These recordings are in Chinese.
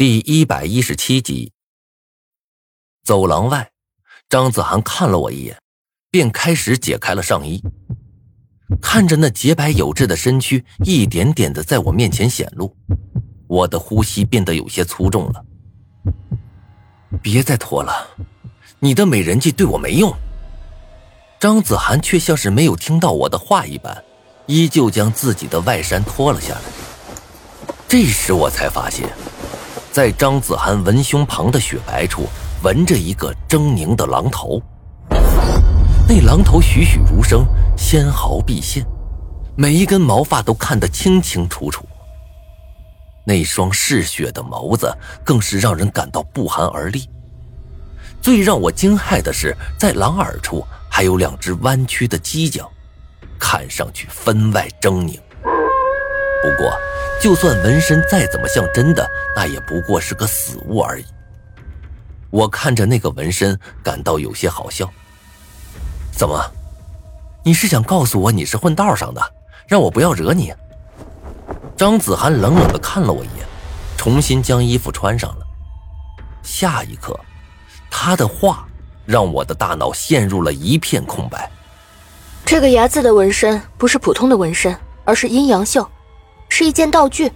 第一百一十七集，走廊外，张子涵看了我一眼，便开始解开了上衣。看着那洁白有致的身躯一点点的在我面前显露，我的呼吸变得有些粗重了。别再脱了，你的美人计对我没用。张子涵却像是没有听到我的话一般，依旧将自己的外衫脱了下来。这时我才发现。在张子涵文胸旁的雪白处，纹着一个狰狞的狼头。那狼头栩栩如生，纤毫毕现，每一根毛发都看得清清楚楚。那双嗜血的眸子更是让人感到不寒而栗。最让我惊骇的是，在狼耳处还有两只弯曲的犄角，看上去分外狰狞。不过。就算纹身再怎么像真的，那也不过是个死物而已。我看着那个纹身，感到有些好笑。怎么，你是想告诉我你是混道上的，让我不要惹你？张子涵冷冷的看了我一眼，重新将衣服穿上了。下一刻，他的话让我的大脑陷入了一片空白。这个“牙”字的纹身不是普通的纹身，而是阴阳绣。是一件道具，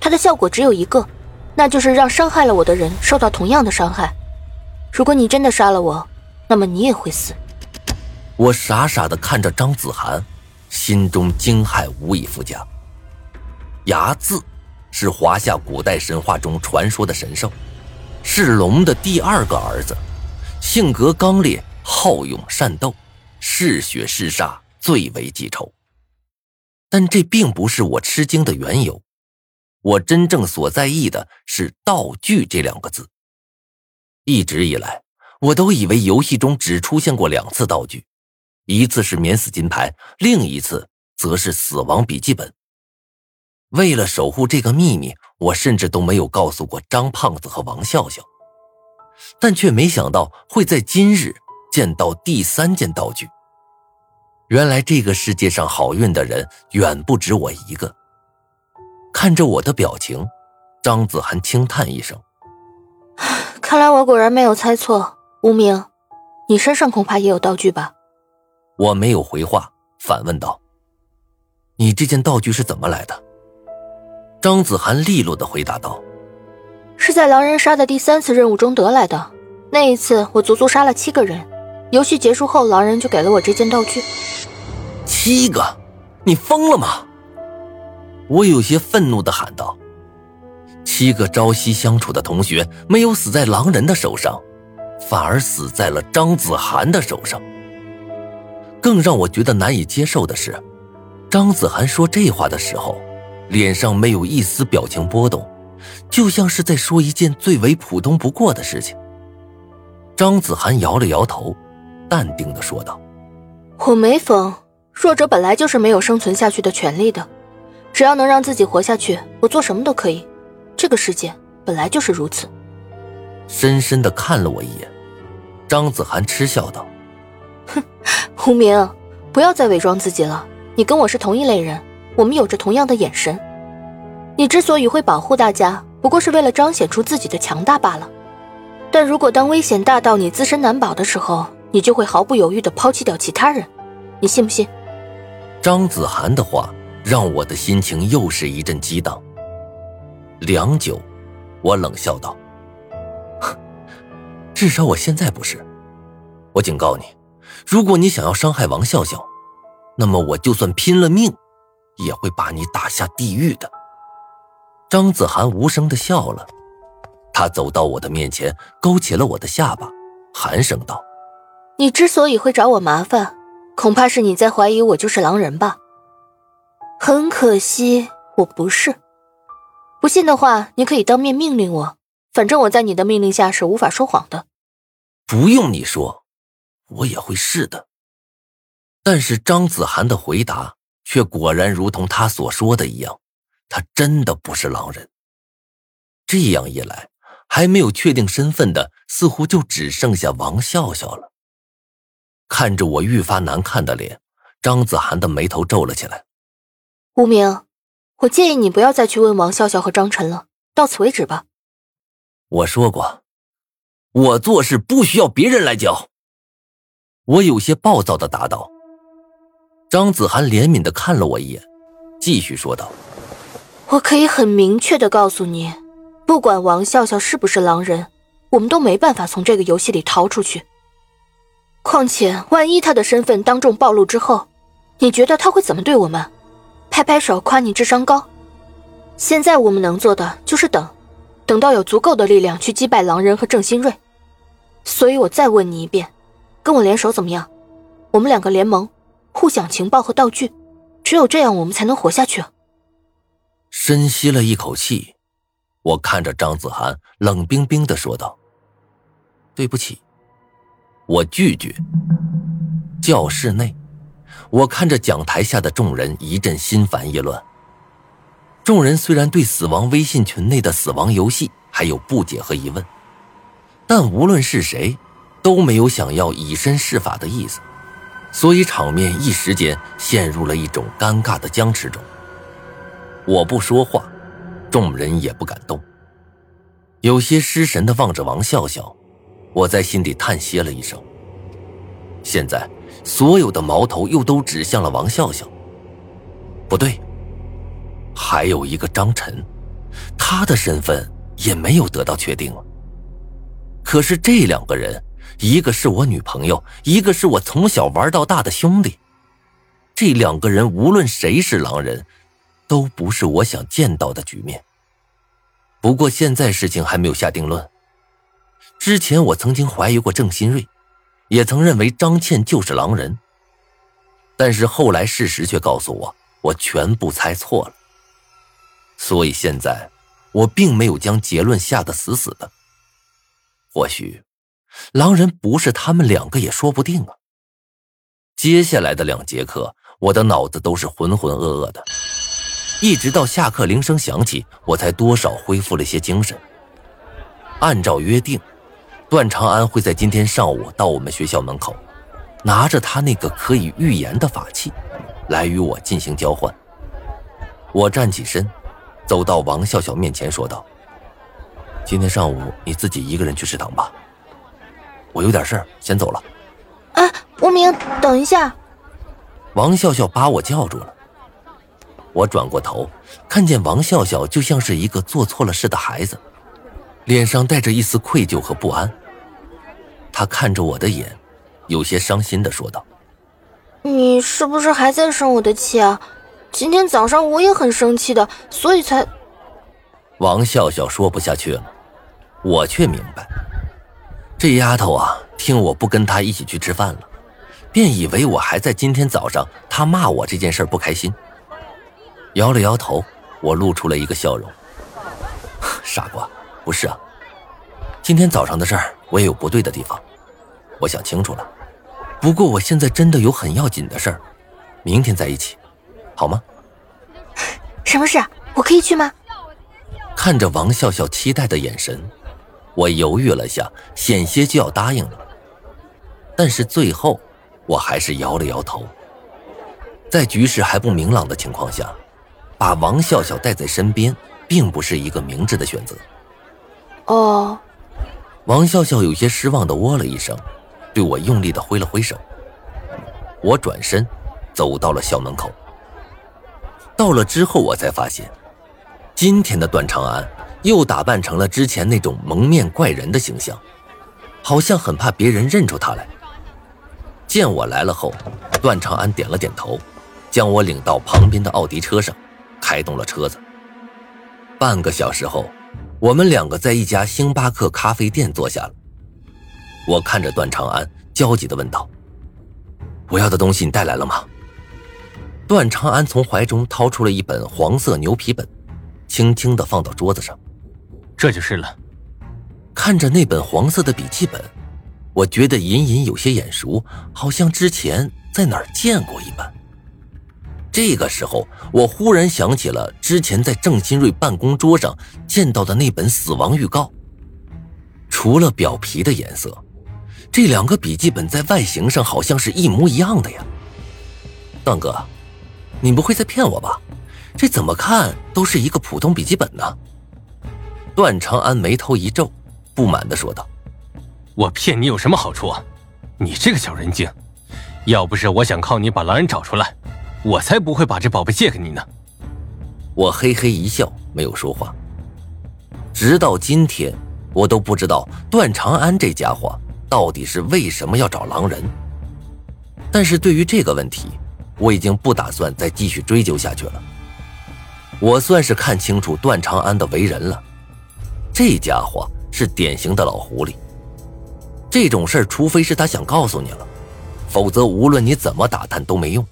它的效果只有一个，那就是让伤害了我的人受到同样的伤害。如果你真的杀了我，那么你也会死。我傻傻的看着张子涵，心中惊骇无以复加。睚眦是华夏古代神话中传说的神兽，是龙的第二个儿子，性格刚烈，好勇善斗，嗜血嗜杀，最为记仇。但这并不是我吃惊的缘由，我真正所在意的是“道具”这两个字。一直以来，我都以为游戏中只出现过两次道具，一次是免死金牌，另一次则是死亡笔记本。为了守护这个秘密，我甚至都没有告诉过张胖子和王笑笑，但却没想到会在今日见到第三件道具。原来这个世界上好运的人远不止我一个。看着我的表情，张子涵轻叹一声：“看来我果然没有猜错。无名，你身上恐怕也有道具吧？”我没有回话，反问道：“你这件道具是怎么来的？”张子涵利落的回答道：“是在狼人杀的第三次任务中得来的。那一次我足足杀了七个人。游戏结束后，狼人就给了我这件道具。”七个，你疯了吗？我有些愤怒的喊道：“七个朝夕相处的同学，没有死在狼人的手上，反而死在了张子涵的手上。更让我觉得难以接受的是，张子涵说这话的时候，脸上没有一丝表情波动，就像是在说一件最为普通不过的事情。”张子涵摇了摇头，淡定的说道：“我没疯。”弱者本来就是没有生存下去的权利的，只要能让自己活下去，我做什么都可以。这个世界本来就是如此。深深的看了我一眼，张子涵嗤笑道：“哼，无名，不要再伪装自己了。你跟我是同一类人，我们有着同样的眼神。你之所以会保护大家，不过是为了彰显出自己的强大罢了。但如果当危险大到你自身难保的时候，你就会毫不犹豫的抛弃掉其他人。你信不信？”张子涵的话让我的心情又是一阵激荡。良久，我冷笑道：“至少我现在不是。我警告你，如果你想要伤害王笑笑，那么我就算拼了命，也会把你打下地狱的。”张子涵无声的笑了，他走到我的面前，勾起了我的下巴，寒声道：“你之所以会找我麻烦。”恐怕是你在怀疑我就是狼人吧？很可惜，我不是。不信的话，你可以当面命令我，反正我在你的命令下是无法说谎的。不用你说，我也会是的。但是张子涵的回答却果然如同他所说的一样，他真的不是狼人。这样一来，还没有确定身份的，似乎就只剩下王笑笑了。看着我愈发难看的脸，张子涵的眉头皱了起来。无名，我建议你不要再去问王笑笑和张晨了，到此为止吧。我说过，我做事不需要别人来教。我有些暴躁的答道。张子涵怜悯的看了我一眼，继续说道：“我可以很明确的告诉你，不管王笑笑是不是狼人，我们都没办法从这个游戏里逃出去。况且，万一他的身份当众暴露之后，你觉得他会怎么对我们？拍拍手夸你智商高？现在我们能做的就是等。”等到有足够的力量去击败狼人和郑新瑞，所以我再问你一遍，跟我联手怎么样？我们两个联盟，互享情报和道具，只有这样我们才能活下去。深吸了一口气，我看着张子涵，冷冰冰的说道：“对不起，我拒绝。”教室内，我看着讲台下的众人，一阵心烦意乱。众人虽然对死亡微信群内的死亡游戏还有不解和疑问，但无论是谁，都没有想要以身试法的意思，所以场面一时间陷入了一种尴尬的僵持中。我不说话，众人也不敢动，有些失神的望着王笑笑，我在心底叹息了一声。现在所有的矛头又都指向了王笑笑，不对。还有一个张晨，他的身份也没有得到确定了。可是这两个人，一个是我女朋友，一个是我从小玩到大的兄弟。这两个人无论谁是狼人，都不是我想见到的局面。不过现在事情还没有下定论。之前我曾经怀疑过郑新瑞，也曾认为张倩就是狼人。但是后来事实却告诉我，我全部猜错了。所以现在，我并没有将结论下得死死的。或许，狼人不是他们两个也说不定啊。接下来的两节课，我的脑子都是浑浑噩噩的，一直到下课铃声响起，我才多少恢复了些精神。按照约定，段长安会在今天上午到我们学校门口，拿着他那个可以预言的法器，来与我进行交换。我站起身。走到王笑笑面前，说道：“今天上午你自己一个人去食堂吧，我有点事儿，先走了。”哎，无名，等一下！王笑笑把我叫住了。我转过头，看见王笑笑就像是一个做错了事的孩子，脸上带着一丝愧疚和不安。他看着我的眼，有些伤心的说道：“你是不是还在生我的气啊？”今天早上我也很生气的，所以才。王笑笑说不下去了，我却明白，这丫头啊，听我不跟她一起去吃饭了，便以为我还在今天早上她骂我这件事不开心。摇了摇头，我露出了一个笑容。傻瓜，不是啊，今天早上的事儿我也有不对的地方，我想清楚了。不过我现在真的有很要紧的事儿，明天在一起。好吗？什么事？我可以去吗？看着王笑笑期待的眼神，我犹豫了下，险些就要答应了。但是最后，我还是摇了摇头。在局势还不明朗的情况下，把王笑笑带在身边，并不是一个明智的选择。哦。王笑笑有些失望的喔了一声，对我用力的挥了挥手。我转身，走到了校门口。到了之后，我才发现，今天的段长安又打扮成了之前那种蒙面怪人的形象，好像很怕别人认出他来。见我来了后，段长安点了点头，将我领到旁边的奥迪车上，开动了车子。半个小时后，我们两个在一家星巴克咖啡店坐下了。我看着段长安，焦急的问道：“我要的东西你带来了吗？”段长安从怀中掏出了一本黄色牛皮本，轻轻的放到桌子上。这就是了。看着那本黄色的笔记本，我觉得隐隐有些眼熟，好像之前在哪儿见过一般。这个时候，我忽然想起了之前在郑新瑞办公桌上见到的那本死亡预告。除了表皮的颜色，这两个笔记本在外形上好像是一模一样的呀。段哥。你不会在骗我吧？这怎么看都是一个普通笔记本呢。段长安眉头一皱，不满的说道：“我骗你有什么好处？啊你这个小人精！要不是我想靠你把狼人找出来，我才不会把这宝贝借给你呢。”我嘿嘿一笑，没有说话。直到今天，我都不知道段长安这家伙到底是为什么要找狼人。但是对于这个问题，我已经不打算再继续追究下去了。我算是看清楚段长安的为人了，这家伙是典型的老狐狸。这种事儿，除非是他想告诉你了，否则无论你怎么打探都没用。